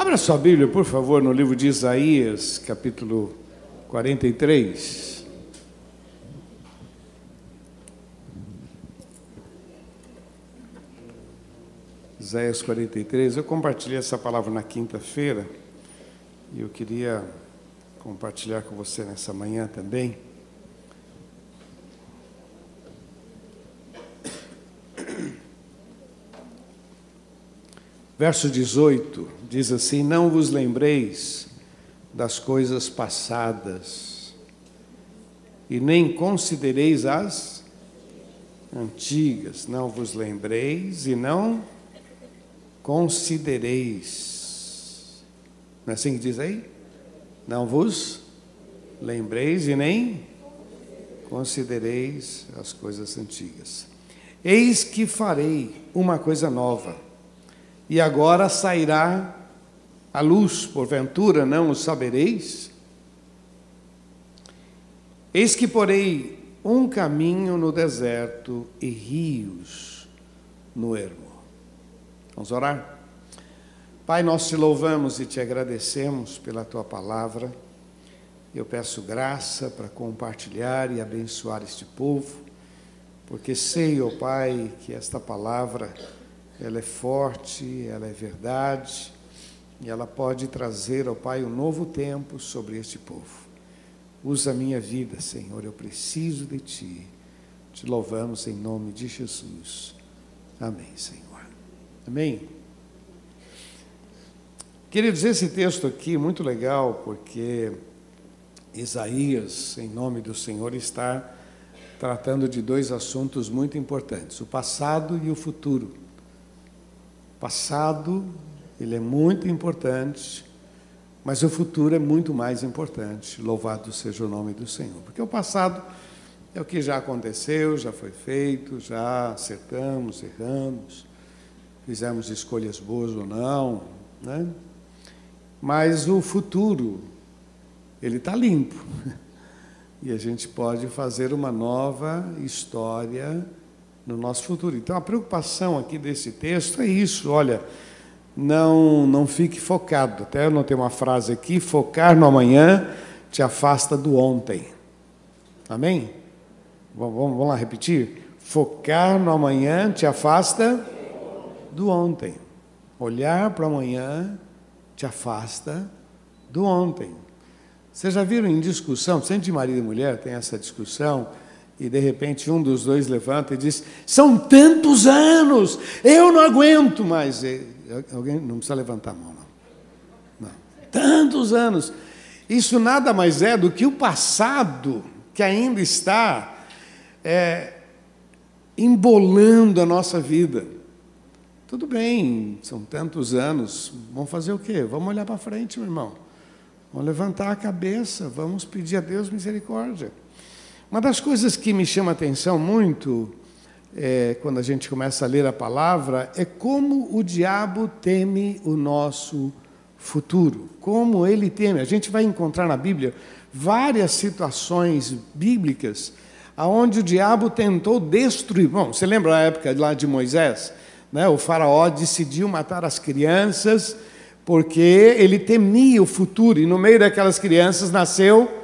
Abra sua Bíblia, por favor, no livro de Isaías, capítulo 43. Isaías 43. Eu compartilhei essa palavra na quinta-feira e eu queria compartilhar com você nessa manhã também. Verso 18 diz assim: Não vos lembreis das coisas passadas, e nem considereis as antigas. Não vos lembreis e não considereis. Não é assim que diz aí? Não vos lembreis e nem considereis as coisas antigas. Eis que farei uma coisa nova e agora sairá a luz, porventura não o sabereis? Eis que porei um caminho no deserto e rios no ermo. Vamos orar? Pai, nós te louvamos e te agradecemos pela tua palavra. Eu peço graça para compartilhar e abençoar este povo, porque sei, ó oh Pai, que esta palavra ela é forte, ela é verdade, e ela pode trazer ao Pai um novo tempo sobre este povo. Usa a minha vida, Senhor, eu preciso de Ti. Te louvamos em nome de Jesus. Amém, Senhor. Amém. Queridos, esse texto aqui é muito legal, porque Isaías, em nome do Senhor, está tratando de dois assuntos muito importantes: o passado e o futuro passado, ele é muito importante, mas o futuro é muito mais importante. Louvado seja o nome do Senhor. Porque o passado é o que já aconteceu, já foi feito, já acertamos, erramos, fizemos escolhas boas ou não, né? Mas o futuro, ele está limpo. E a gente pode fazer uma nova história no nosso futuro. Então a preocupação aqui desse texto é isso, olha, não não fique focado. Até eu notei uma frase aqui, focar no amanhã te afasta do ontem. Amém? Vamos, vamos lá repetir? Focar no amanhã te afasta do ontem. Olhar para amanhã te afasta do ontem. Vocês já viram em discussão, sempre de marido e mulher tem essa discussão, e de repente um dos dois levanta e diz: São tantos anos, eu não aguento mais. alguém não precisa levantar a mão, não. não. Tantos anos. Isso nada mais é do que o passado que ainda está é, embolando a nossa vida. Tudo bem, são tantos anos, vamos fazer o quê? Vamos olhar para frente, meu irmão. Vamos levantar a cabeça, vamos pedir a Deus misericórdia. Uma das coisas que me chama a atenção muito, é, quando a gente começa a ler a palavra, é como o diabo teme o nosso futuro. Como ele teme. A gente vai encontrar na Bíblia várias situações bíblicas aonde o diabo tentou destruir. Bom, você lembra a época lá de Moisés? Né? O faraó decidiu matar as crianças porque ele temia o futuro, e no meio daquelas crianças nasceu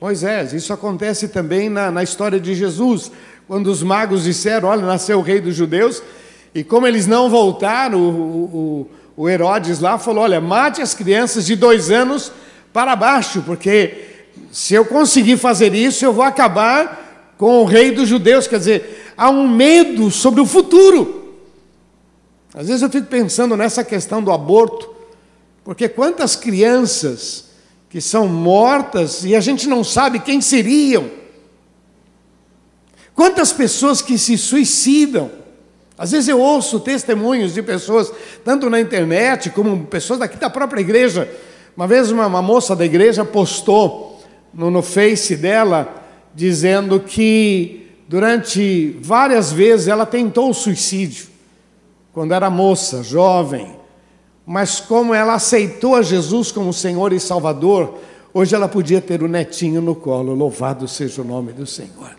Moisés. Isso acontece também na, na história de Jesus, quando os magos disseram: Olha, nasceu o rei dos judeus, e como eles não voltaram, o, o, o Herodes lá falou: Olha, mate as crianças de dois anos para baixo, porque se eu conseguir fazer isso, eu vou acabar com o rei dos judeus. Quer dizer, há um medo sobre o futuro. Às vezes eu fico pensando nessa questão do aborto, porque quantas crianças que são mortas e a gente não sabe quem seriam. Quantas pessoas que se suicidam. Às vezes eu ouço testemunhos de pessoas, tanto na internet como pessoas daqui da própria igreja. Uma vez uma, uma moça da igreja postou no, no Face dela, dizendo que durante várias vezes ela tentou o suicídio, quando era moça, jovem, mas como ela aceitou a Jesus como Senhor e Salvador, hoje ela podia ter o netinho no colo. Louvado seja o nome do Senhor.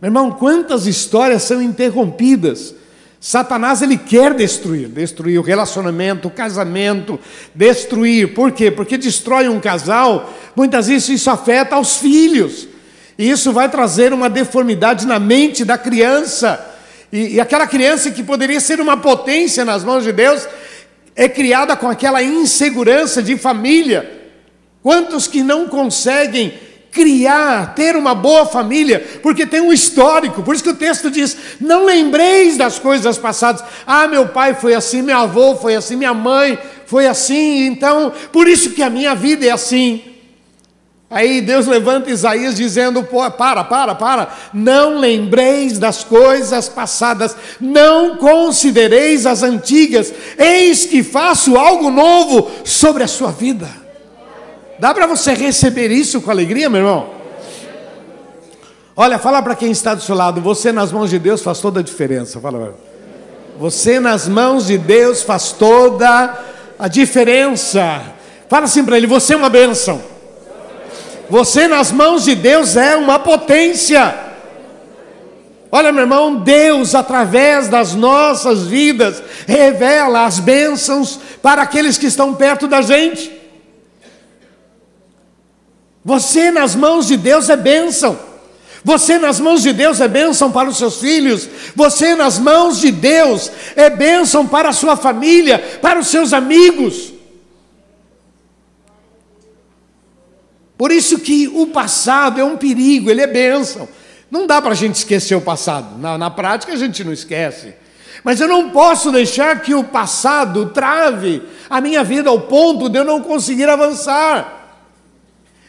Meu irmão, quantas histórias são interrompidas Satanás ele quer destruir, destruir o relacionamento, o casamento, destruir. Por quê? Porque destrói um casal, muitas vezes isso afeta aos filhos. E isso vai trazer uma deformidade na mente da criança. E, e aquela criança que poderia ser uma potência nas mãos de Deus, é criada com aquela insegurança de família. Quantos que não conseguem criar, ter uma boa família, porque tem um histórico. Por isso que o texto diz: não lembreis das coisas passadas. Ah, meu pai foi assim, meu avô foi assim, minha mãe foi assim, então por isso que a minha vida é assim. Aí Deus levanta Isaías dizendo: para, para, para, não lembreis das coisas passadas, não considereis as antigas, eis que faço algo novo sobre a sua vida. Dá para você receber isso com alegria, meu irmão? Olha, fala para quem está do seu lado, você nas mãos de Deus faz toda a diferença. Fala, você nas mãos de Deus faz toda a diferença. Fala assim para ele, você é uma bênção. Você nas mãos de Deus é uma potência. Olha, meu irmão, Deus, através das nossas vidas, revela as bênçãos para aqueles que estão perto da gente. Você nas mãos de Deus é bênção. Você nas mãos de Deus é bênção para os seus filhos. Você nas mãos de Deus é bênção para a sua família, para os seus amigos. Por isso que o passado é um perigo, ele é bênção. Não dá para a gente esquecer o passado. Na, na prática a gente não esquece. Mas eu não posso deixar que o passado trave a minha vida ao ponto de eu não conseguir avançar.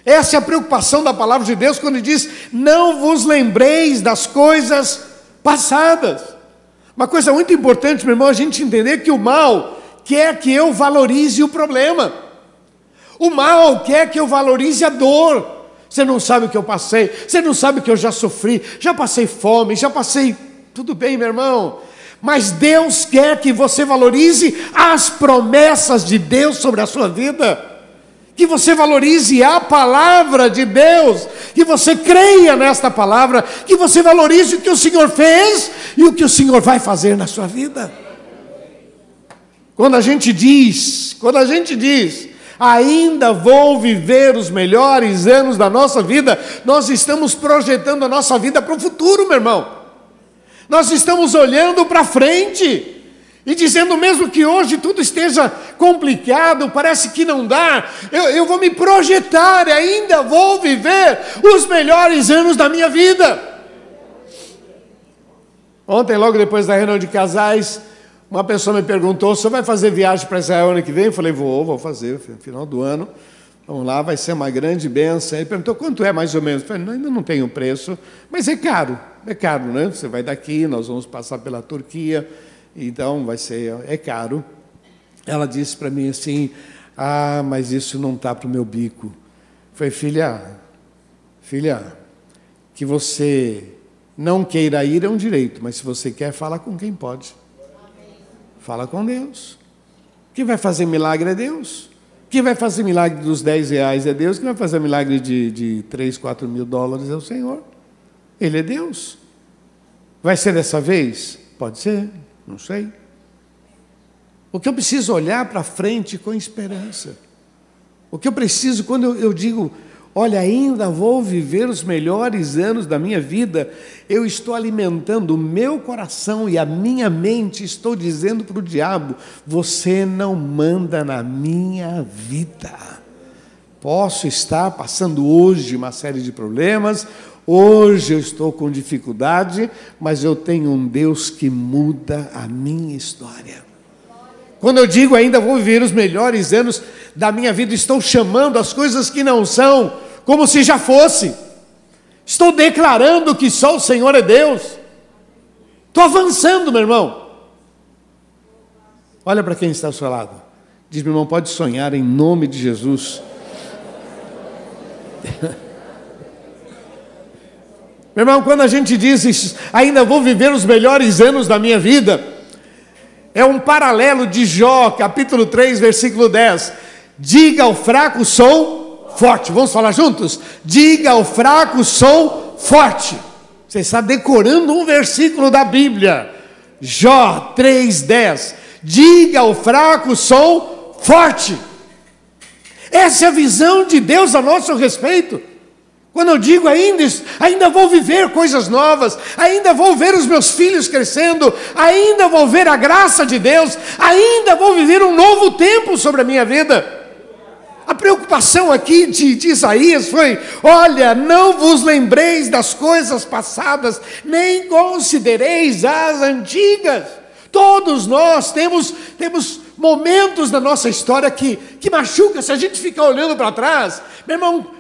Essa é a preocupação da palavra de Deus quando diz: não vos lembreis das coisas passadas. Uma coisa muito importante, meu irmão, a gente entender que o mal quer que eu valorize o problema. O mal quer que eu valorize a dor. Você não sabe o que eu passei, você não sabe o que eu já sofri, já passei fome, já passei. Tudo bem, meu irmão, mas Deus quer que você valorize as promessas de Deus sobre a sua vida que você valorize a palavra de Deus, que você creia nesta palavra, que você valorize o que o Senhor fez e o que o Senhor vai fazer na sua vida. Quando a gente diz, quando a gente diz, ainda vou viver os melhores anos da nossa vida, nós estamos projetando a nossa vida para o futuro, meu irmão. Nós estamos olhando para frente. E dizendo mesmo que hoje tudo esteja complicado, parece que não dá, eu, eu vou me projetar ainda vou viver os melhores anos da minha vida. Ontem, logo depois da reunião de casais, uma pessoa me perguntou: você vai fazer viagem para Israel ano que vem? Eu falei: vou, vou fazer, final do ano. Vamos lá, vai ser uma grande benção. Ele perguntou quanto é mais ou menos. Eu falei, ainda não tenho preço, mas é caro, é caro, né? Você vai daqui, nós vamos passar pela Turquia então vai ser, é caro. Ela disse para mim assim: Ah, mas isso não está para o meu bico. Foi filha, filha, que você não queira ir é um direito, mas se você quer, fala com quem pode. Fala com Deus. Quem vai fazer milagre é Deus. Quem vai fazer milagre dos 10 reais é Deus. Quem vai fazer milagre de, de 3, 4 mil dólares é o Senhor. Ele é Deus. Vai ser dessa vez? Pode ser. Não sei. O que eu preciso olhar para frente com esperança. O que eu preciso, quando eu, eu digo, olha, ainda vou viver os melhores anos da minha vida, eu estou alimentando o meu coração e a minha mente, estou dizendo para o diabo: você não manda na minha vida. Posso estar passando hoje uma série de problemas, Hoje eu estou com dificuldade, mas eu tenho um Deus que muda a minha história. Quando eu digo ainda vou viver os melhores anos da minha vida, estou chamando as coisas que não são como se já fosse. Estou declarando que só o Senhor é Deus. Estou avançando, meu irmão. Olha para quem está ao seu lado. Diz, meu irmão, pode sonhar em nome de Jesus. Meu irmão, quando a gente diz ainda vou viver os melhores anos da minha vida, é um paralelo de Jó, capítulo 3, versículo 10. Diga ao fraco, sou forte. Vamos falar juntos? Diga ao fraco, sou forte. Você está decorando um versículo da Bíblia. Jó 3,10. Diga ao fraco, sou forte. Essa é a visão de Deus a nosso respeito. Quando eu digo ainda, ainda vou viver coisas novas, ainda vou ver os meus filhos crescendo, ainda vou ver a graça de Deus, ainda vou viver um novo tempo sobre a minha vida. A preocupação aqui de, de, Isaías foi: olha, não vos lembreis das coisas passadas, nem considereis as antigas. Todos nós temos, temos momentos da nossa história que, que machuca se a gente ficar olhando para trás. Meu irmão,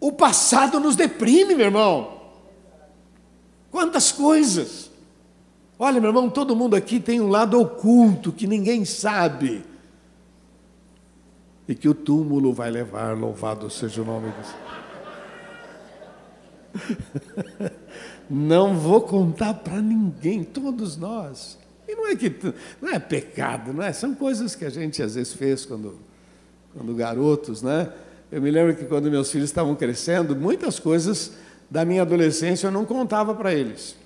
o passado nos deprime, meu irmão. Quantas coisas. Olha, meu irmão, todo mundo aqui tem um lado oculto que ninguém sabe. E que o túmulo vai levar, louvado seja o nome de Não vou contar para ninguém, todos nós. E não é que não é pecado, não é? São coisas que a gente às vezes fez quando, quando garotos, né? Eu me lembro que quando meus filhos estavam crescendo, muitas coisas da minha adolescência eu não contava para eles.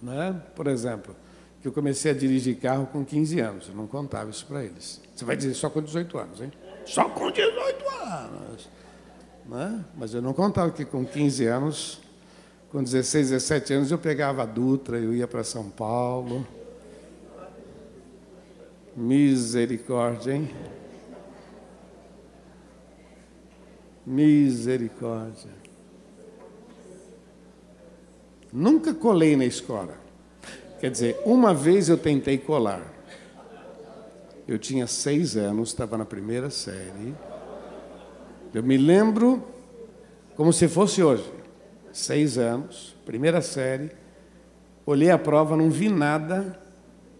Né? Por exemplo, que eu comecei a dirigir carro com 15 anos, eu não contava isso para eles. Você vai dizer só com 18 anos, hein? Só com 18 anos. Né? Mas eu não contava que com 15 anos, com 16, 17 anos, eu pegava a Dutra, eu ia para São Paulo. Misericórdia, hein? Misericórdia. Nunca colei na escola. Quer dizer, uma vez eu tentei colar. Eu tinha seis anos, estava na primeira série. Eu me lembro como se fosse hoje. Seis anos, primeira série. Olhei a prova, não vi nada.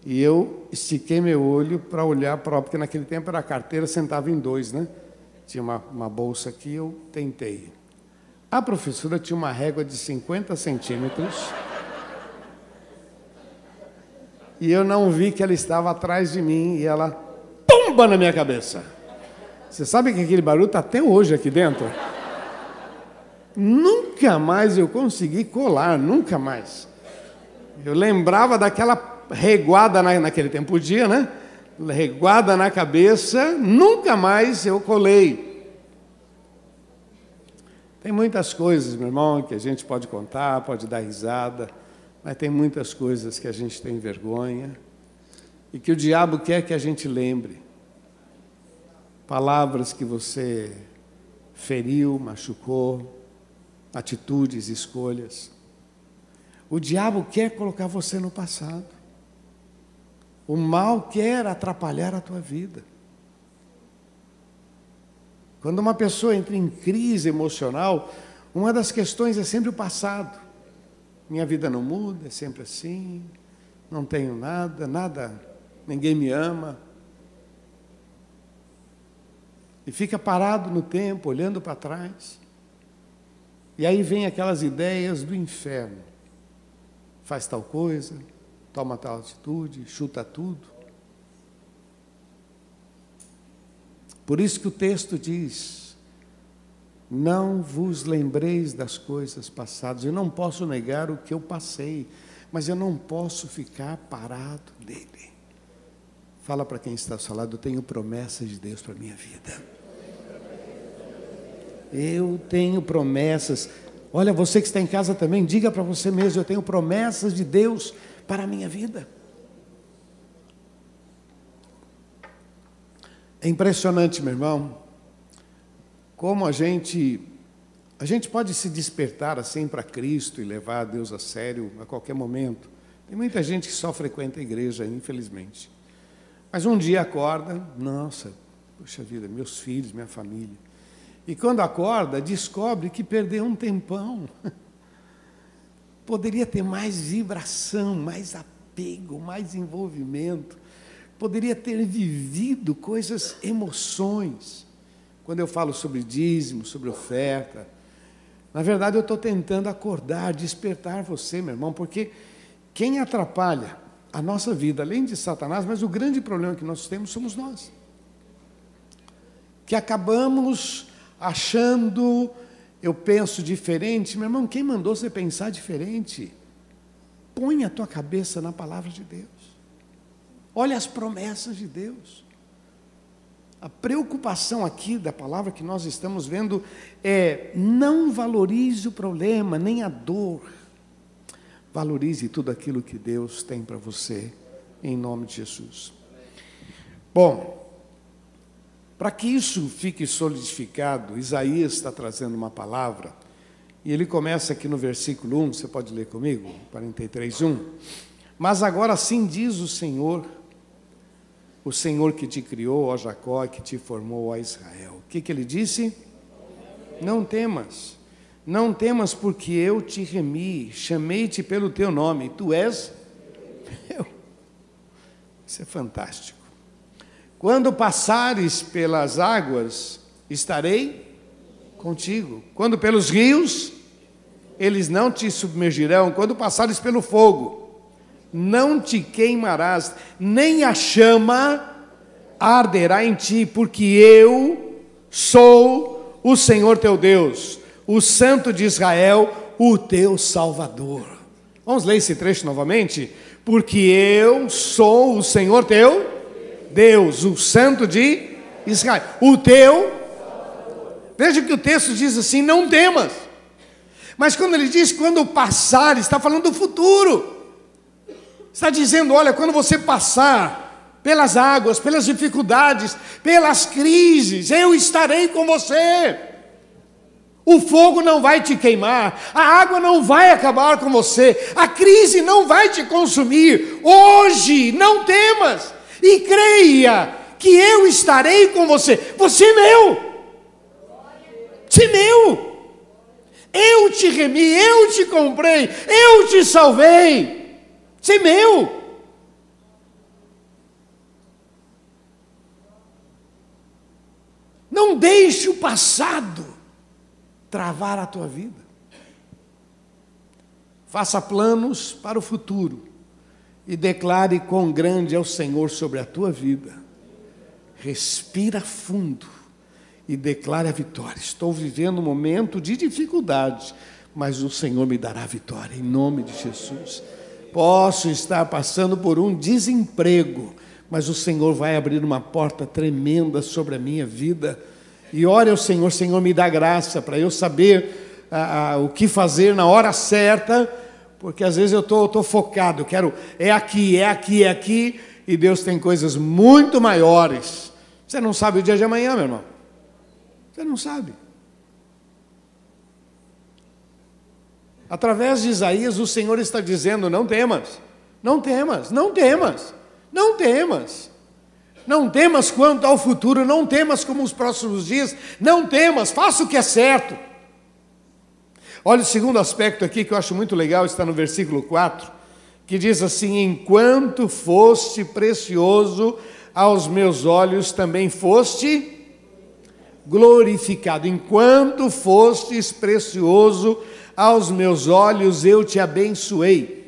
E eu estiquei meu olho para olhar a prova, porque naquele tempo era a carteira, sentava em dois, né? tinha uma, uma bolsa aqui, eu tentei. A professora tinha uma régua de 50 centímetros. E eu não vi que ela estava atrás de mim e ela pumba na minha cabeça. Você sabe que aquele barulho está até hoje aqui dentro? Nunca mais eu consegui colar, nunca mais. Eu lembrava daquela reguada na, naquele tempo, podia, né? reguada na cabeça, nunca mais eu colei. Tem muitas coisas, meu irmão, que a gente pode contar, pode dar risada, mas tem muitas coisas que a gente tem vergonha e que o diabo quer que a gente lembre. Palavras que você feriu, machucou, atitudes, escolhas. O diabo quer colocar você no passado. O mal quer atrapalhar a tua vida. Quando uma pessoa entra em crise emocional, uma das questões é sempre o passado. Minha vida não muda, é sempre assim, não tenho nada, nada, ninguém me ama. E fica parado no tempo, olhando para trás. E aí vem aquelas ideias do inferno. Faz tal coisa, toma tal atitude, chuta tudo. Por isso que o texto diz: Não vos lembreis das coisas passadas. Eu não posso negar o que eu passei, mas eu não posso ficar parado nele. Fala para quem está ao seu lado, eu tenho promessas de Deus para a minha vida. Eu tenho promessas. Olha, você que está em casa também, diga para você mesmo: eu tenho promessas de Deus para a minha vida. É impressionante, meu irmão, como a gente a gente pode se despertar assim para Cristo e levar Deus a sério a qualquer momento. Tem muita gente que só frequenta a igreja, infelizmente. Mas um dia acorda, nossa, puxa vida, meus filhos, minha família. E quando acorda, descobre que perdeu um tempão. poderia ter mais vibração, mais apego, mais envolvimento, poderia ter vivido coisas, emoções. Quando eu falo sobre dízimo, sobre oferta, na verdade eu estou tentando acordar, despertar você, meu irmão, porque quem atrapalha a nossa vida, além de Satanás, mas o grande problema que nós temos somos nós. Que acabamos achando eu penso diferente. Meu irmão, quem mandou você pensar diferente? Põe a tua cabeça na palavra de Deus. Olha as promessas de Deus. A preocupação aqui da palavra que nós estamos vendo é: não valorize o problema, nem a dor. Valorize tudo aquilo que Deus tem para você, em nome de Jesus. Bom, para que isso fique solidificado, Isaías está trazendo uma palavra, e ele começa aqui no versículo 1, você pode ler comigo? 43, 1. Mas agora assim diz o Senhor, o Senhor que te criou, ó Jacó, que te formou, ó Israel. O que, que ele disse? Não temas, não temas, porque eu te remi, chamei-te pelo teu nome, tu és meu. Isso é fantástico. Quando passares pelas águas, estarei contigo. Quando pelos rios, eles não te submergirão. Quando passares pelo fogo, não te queimarás, nem a chama arderá em ti, porque eu sou o Senhor teu Deus, o Santo de Israel, o teu Salvador. Vamos ler esse trecho novamente? Porque eu sou o Senhor teu Deus, o Santo de Israel, o teu. Veja que o texto diz assim: não temas. Mas quando ele diz quando passar, está falando do futuro. Está dizendo: olha, quando você passar pelas águas, pelas dificuldades, pelas crises, eu estarei com você. O fogo não vai te queimar, a água não vai acabar com você, a crise não vai te consumir. Hoje, não temas e creia que eu estarei com você. Você é meu. Você é meu. Eu te remi, eu te comprei, eu te salvei. Isso meu. Não deixe o passado travar a tua vida. Faça planos para o futuro e declare quão grande é o Senhor sobre a tua vida. Respira fundo e declare a vitória. Estou vivendo um momento de dificuldade, mas o Senhor me dará vitória, em nome de Jesus. Posso estar passando por um desemprego, mas o Senhor vai abrir uma porta tremenda sobre a minha vida. E ore ao Senhor, Senhor, me dá graça para eu saber ah, ah, o que fazer na hora certa, porque às vezes eu estou tô, tô focado, quero, é aqui, é aqui, é aqui, e Deus tem coisas muito maiores. Você não sabe o dia de amanhã, meu irmão. Você não sabe. Através de Isaías, o Senhor está dizendo: não temas, não temas, não temas, não temas. Não temas quanto ao futuro, não temas como os próximos dias, não temas, faça o que é certo. Olha o segundo aspecto aqui que eu acho muito legal, está no versículo 4, que diz assim: Enquanto foste precioso aos meus olhos, também foste glorificado. Enquanto fostes precioso aos meus olhos eu te abençoei.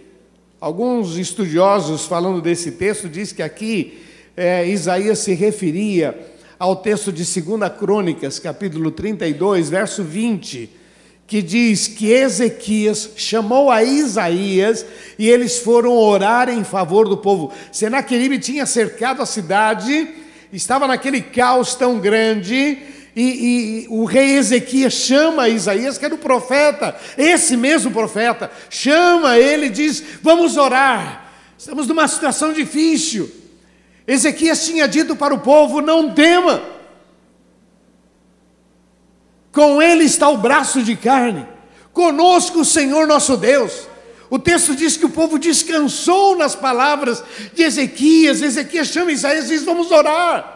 Alguns estudiosos, falando desse texto, diz que aqui é, Isaías se referia ao texto de 2 Crônicas, capítulo 32, verso 20, que diz que Ezequias chamou a Isaías e eles foram orar em favor do povo. Senaqueribe tinha cercado a cidade, estava naquele caos tão grande, e, e, o rei Ezequias chama Isaías, que era o profeta, esse mesmo profeta, chama ele e diz: Vamos orar, estamos numa situação difícil. Ezequias tinha dito para o povo: Não tema, com ele está o braço de carne, conosco o Senhor nosso Deus. O texto diz que o povo descansou nas palavras de Ezequias. Ezequias chama Isaías e diz: Vamos orar.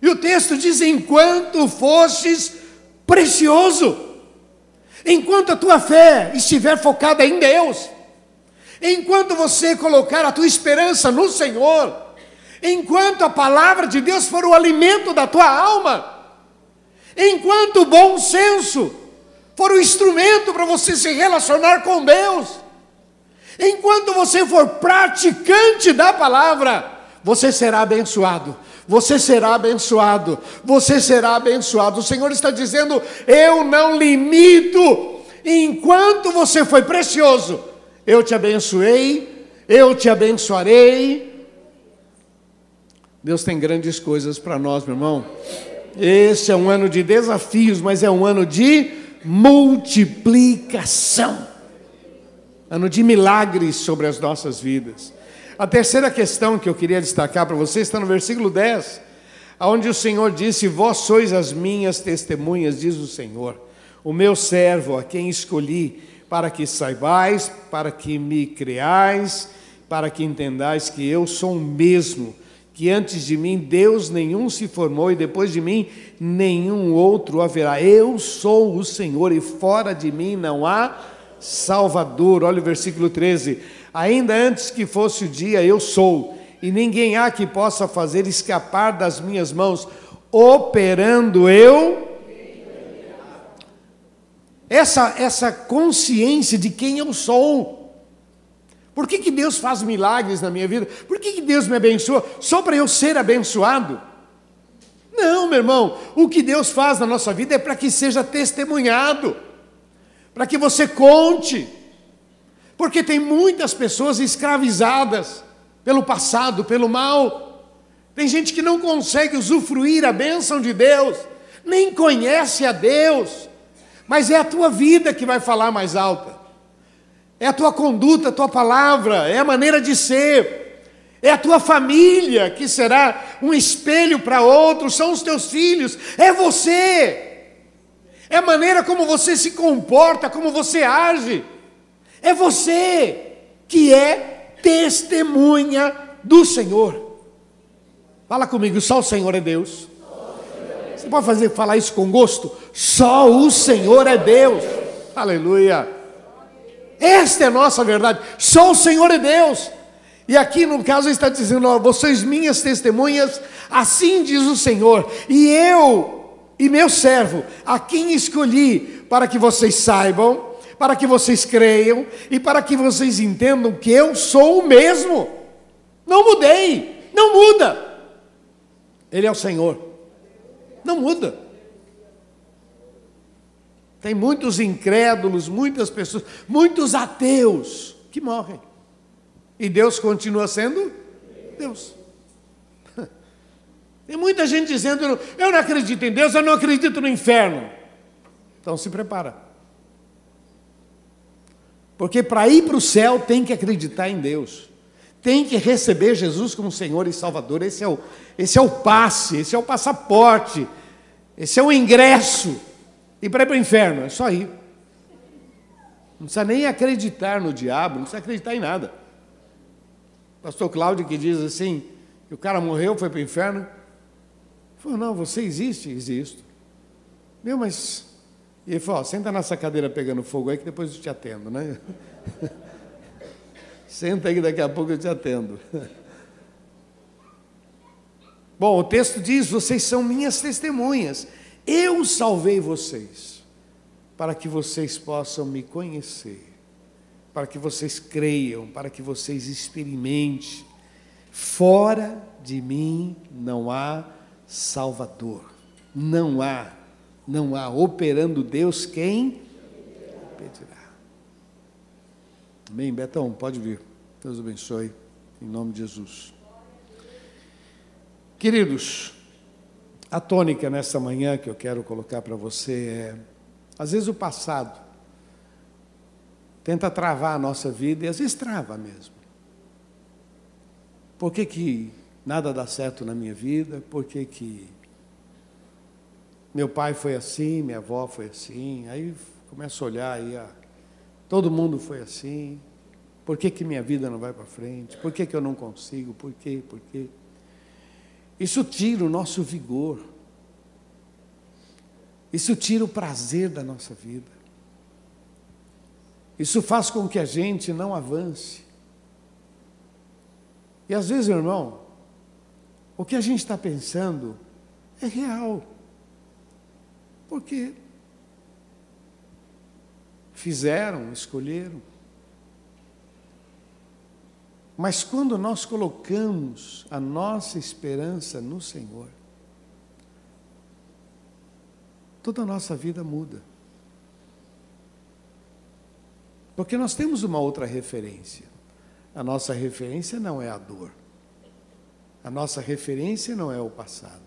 E o texto diz: enquanto fostes precioso, enquanto a tua fé estiver focada em Deus, enquanto você colocar a tua esperança no Senhor, enquanto a palavra de Deus for o alimento da tua alma, enquanto o bom senso for o instrumento para você se relacionar com Deus, enquanto você for praticante da palavra, você será abençoado você será abençoado, você será abençoado. O Senhor está dizendo: Eu não limito, enquanto você foi precioso, eu te abençoei, eu te abençoarei. Deus tem grandes coisas para nós, meu irmão. Esse é um ano de desafios, mas é um ano de multiplicação ano de milagres sobre as nossas vidas. A terceira questão que eu queria destacar para vocês está no versículo 10, onde o Senhor disse: Vós sois as minhas testemunhas, diz o Senhor, o meu servo, a quem escolhi, para que saibais, para que me creais, para que entendais que eu sou o mesmo que antes de mim Deus nenhum se formou e depois de mim nenhum outro haverá. Eu sou o Senhor e fora de mim não há Salvador. Olha o versículo 13. Ainda antes que fosse o dia, eu sou, e ninguém há que possa fazer escapar das minhas mãos, operando eu. Essa, essa consciência de quem eu sou. Por que, que Deus faz milagres na minha vida? Por que, que Deus me abençoa? Só para eu ser abençoado? Não, meu irmão, o que Deus faz na nossa vida é para que seja testemunhado, para que você conte, porque tem muitas pessoas escravizadas pelo passado, pelo mal. Tem gente que não consegue usufruir a bênção de Deus, nem conhece a Deus, mas é a tua vida que vai falar mais alta. É a tua conduta, a tua palavra, é a maneira de ser, é a tua família que será um espelho para outros, são os teus filhos, é você, é a maneira como você se comporta, como você age, é você que é testemunha do Senhor. Fala comigo, só o Senhor é Deus. Você pode fazer, falar isso com gosto? Só o Senhor é Deus. Aleluia. Esta é a nossa verdade. Só o Senhor é Deus. E aqui no caso está dizendo: ó, vocês minhas testemunhas, assim diz o Senhor, e eu e meu servo, a quem escolhi para que vocês saibam, para que vocês creiam e para que vocês entendam que eu sou o mesmo. Não mudei, não muda. Ele é o Senhor. Não muda. Tem muitos incrédulos, muitas pessoas, muitos ateus que morrem. E Deus continua sendo Deus. Tem muita gente dizendo: eu não acredito em Deus, eu não acredito no inferno. Então se prepara. Porque para ir para o céu tem que acreditar em Deus. Tem que receber Jesus como Senhor e Salvador. Esse é o, esse é o passe, esse é o passaporte, esse é o ingresso. E para ir para o inferno, é só ir. Não precisa nem acreditar no diabo, não precisa acreditar em nada. pastor Cláudio que diz assim, que o cara morreu, foi para o inferno. Falou, não, você existe? Existo. Meu, mas... E ele falou, senta nessa cadeira pegando fogo aí que depois eu te atendo, né? Senta aí que daqui a pouco eu te atendo. Bom, o texto diz: vocês são minhas testemunhas. Eu salvei vocês para que vocês possam me conhecer, para que vocês creiam, para que vocês experimentem. Fora de mim não há Salvador. Não há, não há. Operando Deus, quem pedirá? Amém, Betão, pode vir. Deus abençoe, em nome de Jesus. Queridos, a tônica nessa manhã que eu quero colocar para você é: às vezes o passado tenta travar a nossa vida e às vezes trava mesmo. Por que, que nada dá certo na minha vida? Por que, que meu pai foi assim, minha avó foi assim? Aí começa a olhar aí, ah, todo mundo foi assim. Por que, que minha vida não vai para frente? Por que, que eu não consigo? Por quê? Por quê? Isso tira o nosso vigor. Isso tira o prazer da nossa vida. Isso faz com que a gente não avance. E às vezes, irmão, o que a gente está pensando é real. Porque fizeram, escolheram. Mas quando nós colocamos a nossa esperança no Senhor, toda a nossa vida muda. Porque nós temos uma outra referência. A nossa referência não é a dor. A nossa referência não é o passado.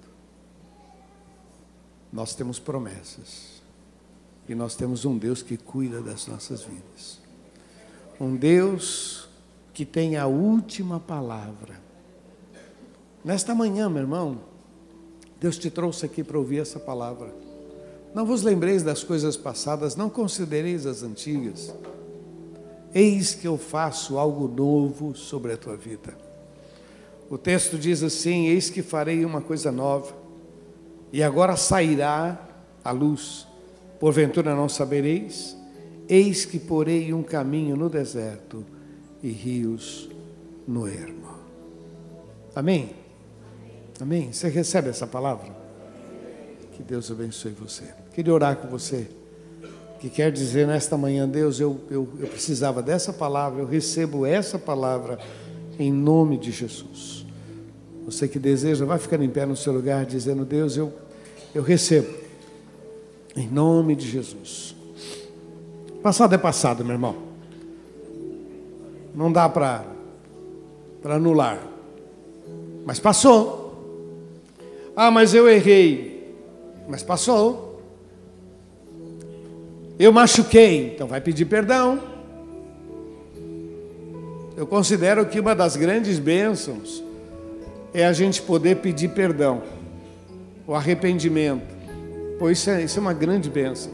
Nós temos promessas. E nós temos um Deus que cuida das nossas vidas. Um Deus que tem a última palavra. Nesta manhã, meu irmão, Deus te trouxe aqui para ouvir essa palavra. Não vos lembreis das coisas passadas, não considereis as antigas. Eis que eu faço algo novo sobre a tua vida. O texto diz assim: Eis que farei uma coisa nova, e agora sairá a luz. Porventura não sabereis? Eis que porei um caminho no deserto e rios no ermo. Amém? Amém? Você recebe essa palavra? Que Deus abençoe você. Queria orar com você. Que quer dizer nesta manhã, Deus, eu, eu, eu precisava dessa palavra, eu recebo essa palavra em nome de Jesus. Você que deseja, vai ficar em pé no seu lugar, dizendo: Deus, eu, eu recebo, em nome de Jesus. Passado é passado, meu irmão. Não dá para anular. Mas passou. Ah, mas eu errei. Mas passou. Eu machuquei, então vai pedir perdão. Eu considero que uma das grandes bênçãos é a gente poder pedir perdão, o arrependimento. Pois isso é, isso é uma grande bênção.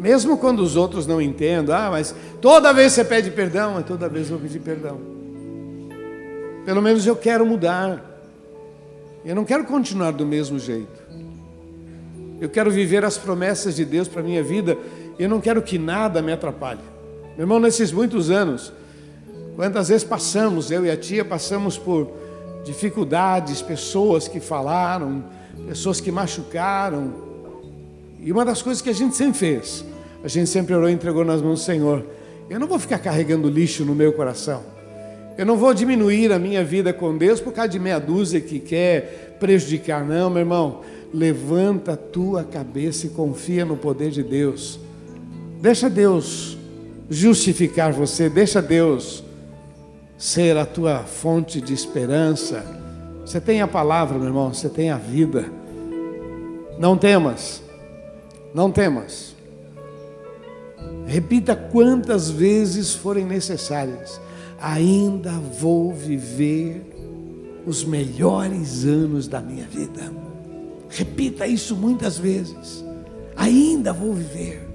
Mesmo quando os outros não entendam, ah, mas toda vez você pede perdão, mas toda vez eu vou pedir perdão. Pelo menos eu quero mudar. Eu não quero continuar do mesmo jeito. Eu quero viver as promessas de Deus para a minha vida. Eu não quero que nada me atrapalhe. Meu irmão, nesses muitos anos, quantas vezes passamos, eu e a tia passamos por dificuldades, pessoas que falaram, pessoas que machucaram. E uma das coisas que a gente sempre fez, a gente sempre orou e entregou nas mãos do Senhor. Eu não vou ficar carregando lixo no meu coração. Eu não vou diminuir a minha vida com Deus por causa de meia dúzia que quer prejudicar, não, meu irmão. Levanta a tua cabeça e confia no poder de Deus. Deixa Deus justificar você, deixa Deus ser a tua fonte de esperança. Você tem a palavra, meu irmão, você tem a vida. Não temas, não temas. Repita quantas vezes forem necessárias. Ainda vou viver os melhores anos da minha vida. Repita isso muitas vezes. Ainda vou viver.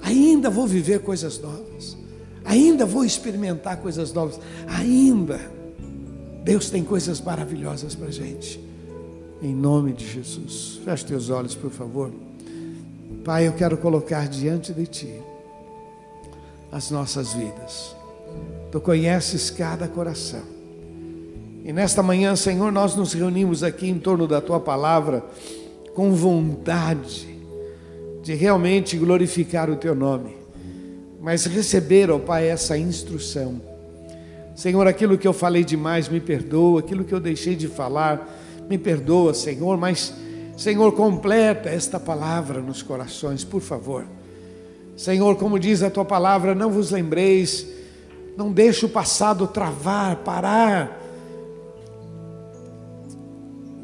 Ainda vou viver coisas novas. Ainda vou experimentar coisas novas. Ainda. Deus tem coisas maravilhosas para gente. Em nome de Jesus. Feche teus olhos, por favor. Pai, eu quero colocar diante de Ti as nossas vidas. Tu conheces cada coração. E nesta manhã, Senhor, nós nos reunimos aqui em torno da tua palavra com vontade de realmente glorificar o teu nome, mas receber, ó Pai, essa instrução. Senhor, aquilo que eu falei demais, me perdoa, aquilo que eu deixei de falar, me perdoa, Senhor, mas, Senhor, completa esta palavra nos corações, por favor. Senhor, como diz a tua palavra, não vos lembreis, não deixe o passado travar, parar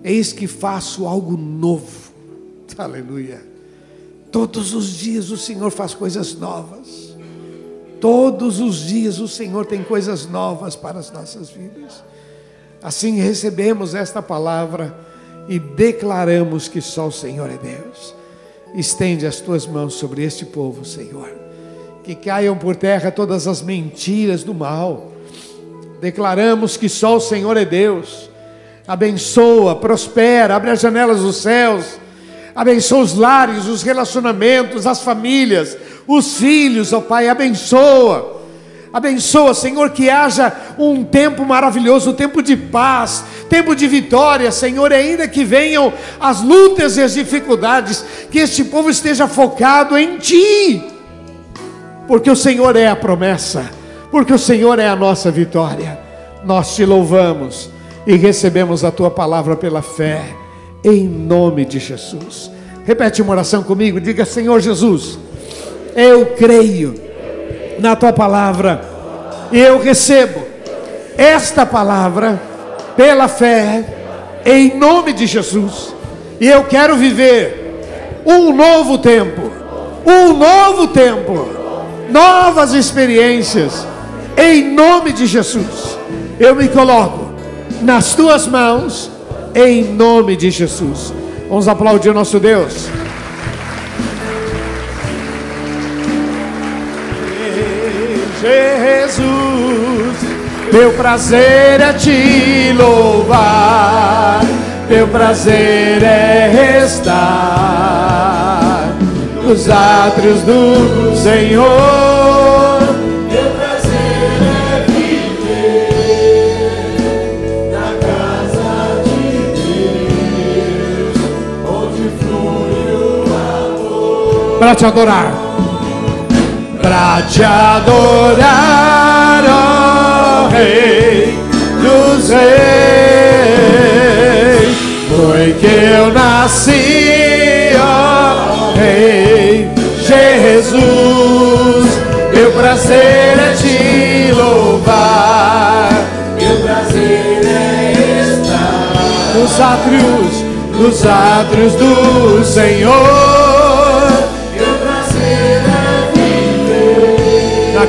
Eis que faço algo novo. Aleluia. Todos os dias o Senhor faz coisas novas. Todos os dias o Senhor tem coisas novas para as nossas vidas. Assim recebemos esta palavra e declaramos que só o Senhor é Deus. Estende as tuas mãos sobre este povo, Senhor. Que caiam por terra todas as mentiras do mal. Declaramos que só o Senhor é Deus abençoa, prospera, abre as janelas dos céus, abençoa os lares, os relacionamentos, as famílias, os filhos, ó oh Pai, abençoa. Abençoa, Senhor, que haja um tempo maravilhoso, um tempo de paz, tempo de vitória, Senhor, ainda que venham as lutas e as dificuldades, que este povo esteja focado em Ti, porque o Senhor é a promessa, porque o Senhor é a nossa vitória. Nós te louvamos e recebemos a tua palavra pela fé, em nome de Jesus. Repete uma oração comigo, diga: Senhor Jesus, eu creio na tua palavra. Eu recebo esta palavra pela fé, em nome de Jesus. E eu quero viver um novo tempo, um novo tempo, novas experiências, em nome de Jesus. Eu me coloco nas tuas mãos, em nome de Jesus. Vamos aplaudir o nosso Deus. Jesus, meu prazer é te louvar, meu prazer é estar nos átrios do Senhor. Meu prazer é viver na casa de Deus, onde flui o amor. Para te adorar para te adorar, ó Rei dos Reis. Foi que eu nasci, ó Rei Jesus. Meu prazer é te louvar, meu prazer é estar nos átrios, nos átrios do Senhor.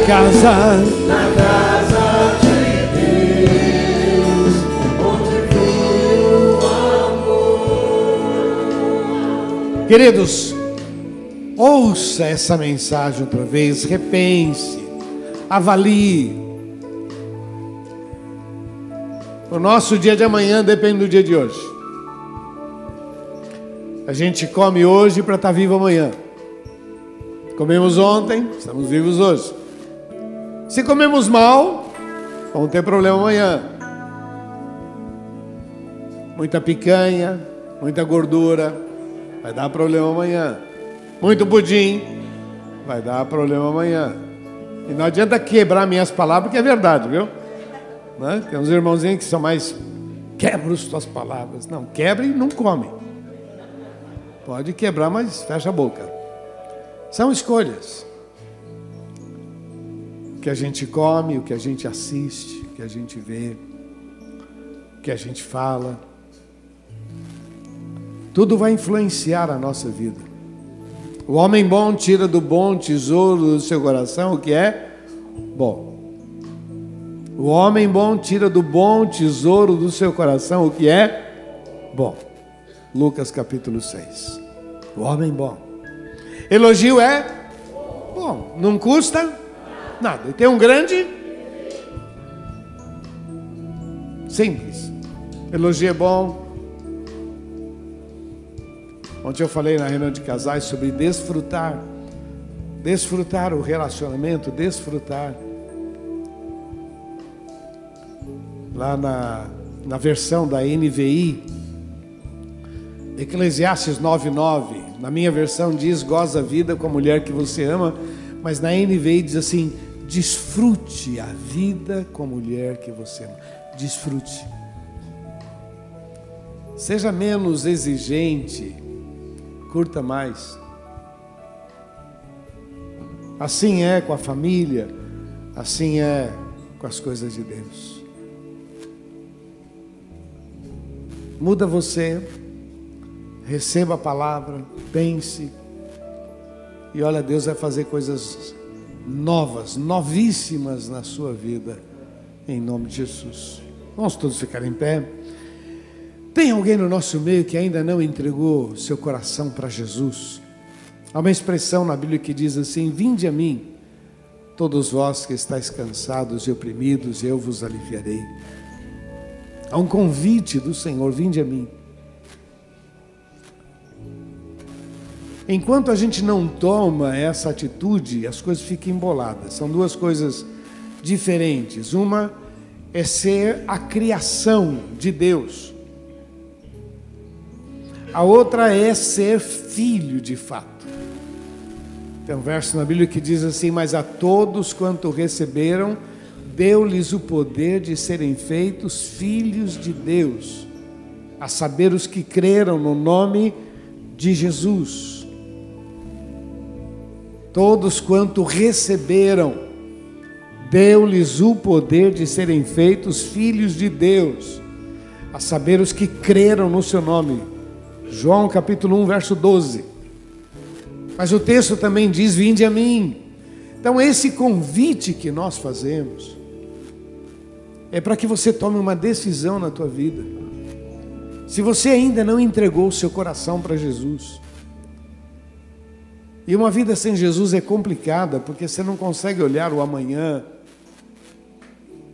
Casa, na casa de Deus, onde flui amor. Queridos, ouça essa mensagem outra vez, repense, avalie. O nosso dia de amanhã depende do dia de hoje. A gente come hoje para estar tá vivo amanhã. Comemos ontem, estamos vivos hoje. Se comemos mal, vamos ter problema amanhã. Muita picanha, muita gordura, vai dar problema amanhã. Muito pudim, vai dar problema amanhã. E não adianta quebrar minhas palavras, porque é verdade, viu? Né? Tem uns irmãozinhos que são mais. Quebra as palavras. Não, quebra e não come. Pode quebrar, mas fecha a boca. São escolhas que a gente come, o que a gente assiste, o que a gente vê, o que a gente fala. Tudo vai influenciar a nossa vida. O homem bom tira do bom tesouro do seu coração o que é bom. O homem bom tira do bom tesouro do seu coração o que é bom. Lucas capítulo 6. O homem bom. Elogio é bom, não custa Nada. E tem um grande. Simples. Elogio é bom. Ontem eu falei na reunião de casais sobre desfrutar. Desfrutar o relacionamento, desfrutar. Lá na, na versão da NVI, Eclesiastes 9,9, na minha versão diz: goza a vida com a mulher que você ama, mas na NVI diz assim: Desfrute a vida com a mulher que você ama. Desfrute. Seja menos exigente, curta mais. Assim é com a família, assim é com as coisas de Deus. Muda você, receba a palavra, pense, e olha, Deus vai fazer coisas novas, novíssimas na sua vida, em nome de Jesus. Vamos todos ficar em pé. Tem alguém no nosso meio que ainda não entregou seu coração para Jesus? Há uma expressão na Bíblia que diz assim: Vinde a mim, todos vós que estáis cansados e oprimidos, eu vos aliviarei. Há um convite do Senhor: Vinde a mim. Enquanto a gente não toma essa atitude, as coisas ficam emboladas. São duas coisas diferentes. Uma é ser a criação de Deus. A outra é ser filho de fato. Tem um verso na Bíblia que diz assim: Mas a todos quanto receberam, deu-lhes o poder de serem feitos filhos de Deus, a saber, os que creram no nome de Jesus. Todos quanto receberam, deu-lhes o poder de serem feitos filhos de Deus, a saber os que creram no seu nome. João capítulo 1, verso 12. Mas o texto também diz: Vinde a mim. Então, esse convite que nós fazemos é para que você tome uma decisão na tua vida. Se você ainda não entregou o seu coração para Jesus, e uma vida sem Jesus é complicada, porque você não consegue olhar o amanhã,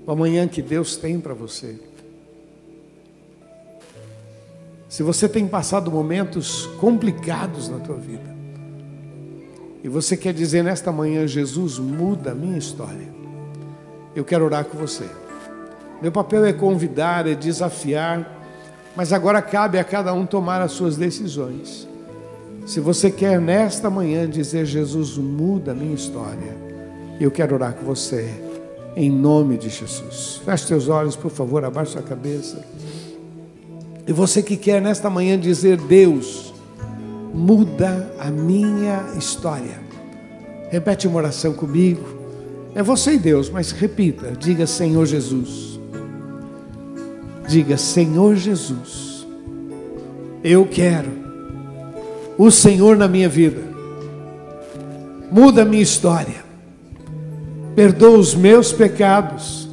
o amanhã que Deus tem para você. Se você tem passado momentos complicados na tua vida, e você quer dizer nesta manhã, Jesus, muda a minha história, eu quero orar com você. Meu papel é convidar, é desafiar, mas agora cabe a cada um tomar as suas decisões. Se você quer nesta manhã dizer, Jesus, muda a minha história, eu quero orar com você em nome de Jesus. Feche seus olhos, por favor, abaixe sua cabeça. E você que quer nesta manhã dizer, Deus, muda a minha história. Repete uma oração comigo. É você e Deus, mas repita, diga Senhor Jesus. Diga Senhor Jesus. Eu quero o Senhor na minha vida. Muda a minha história perdoa os meus pecados.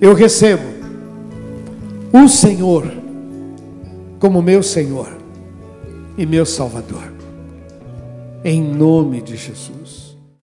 Eu recebo o Senhor como meu Senhor e meu Salvador. Em nome de Jesus.